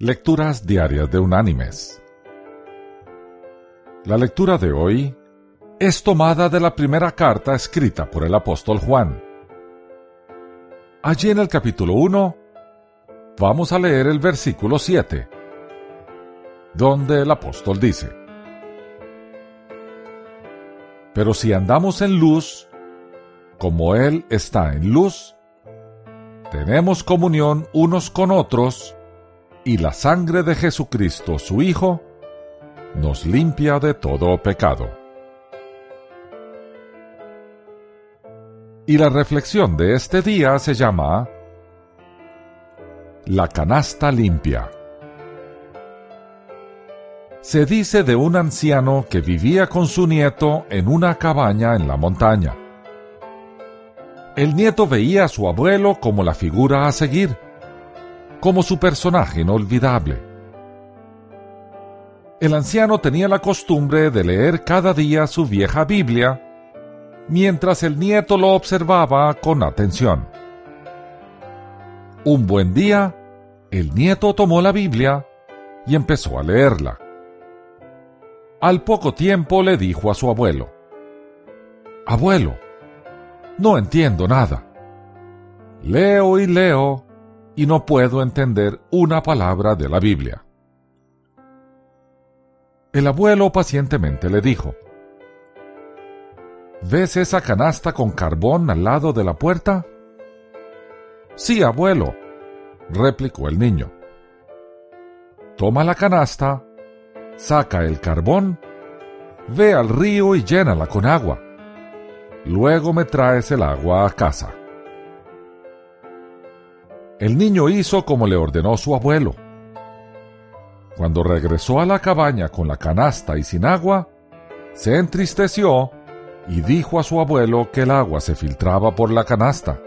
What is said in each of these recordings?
Lecturas Diarias de Unánimes. La lectura de hoy es tomada de la primera carta escrita por el apóstol Juan. Allí en el capítulo 1 vamos a leer el versículo 7, donde el apóstol dice, Pero si andamos en luz, como Él está en luz, tenemos comunión unos con otros, y la sangre de Jesucristo, su Hijo, nos limpia de todo pecado. Y la reflexión de este día se llama La canasta limpia. Se dice de un anciano que vivía con su nieto en una cabaña en la montaña. El nieto veía a su abuelo como la figura a seguir como su personaje inolvidable. El anciano tenía la costumbre de leer cada día su vieja Biblia, mientras el nieto lo observaba con atención. Un buen día, el nieto tomó la Biblia y empezó a leerla. Al poco tiempo le dijo a su abuelo, Abuelo, no entiendo nada. Leo y leo y no puedo entender una palabra de la Biblia. El abuelo pacientemente le dijo, ¿Ves esa canasta con carbón al lado de la puerta? Sí, abuelo, replicó el niño. Toma la canasta, saca el carbón, ve al río y llénala con agua. Luego me traes el agua a casa. El niño hizo como le ordenó su abuelo. Cuando regresó a la cabaña con la canasta y sin agua, se entristeció y dijo a su abuelo que el agua se filtraba por la canasta.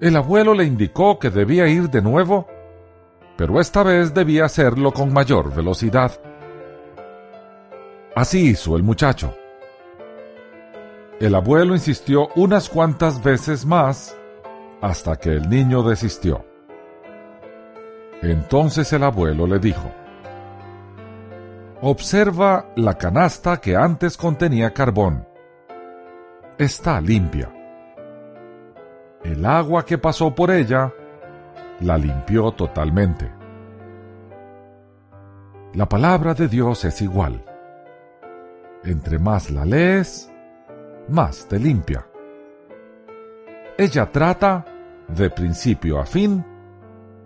El abuelo le indicó que debía ir de nuevo, pero esta vez debía hacerlo con mayor velocidad. Así hizo el muchacho. El abuelo insistió unas cuantas veces más hasta que el niño desistió. Entonces el abuelo le dijo, Observa la canasta que antes contenía carbón. Está limpia. El agua que pasó por ella la limpió totalmente. La palabra de Dios es igual. Entre más la lees, más te limpia. Ella trata, de principio a fin,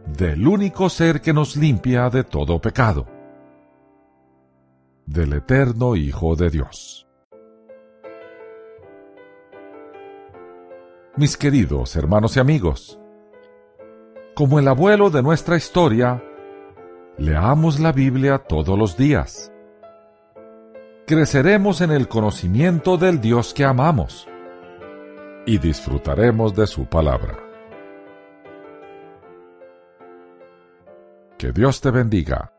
del único ser que nos limpia de todo pecado, del eterno Hijo de Dios. Mis queridos hermanos y amigos, como el abuelo de nuestra historia, leamos la Biblia todos los días. Creceremos en el conocimiento del Dios que amamos y disfrutaremos de su palabra. Que Dios te bendiga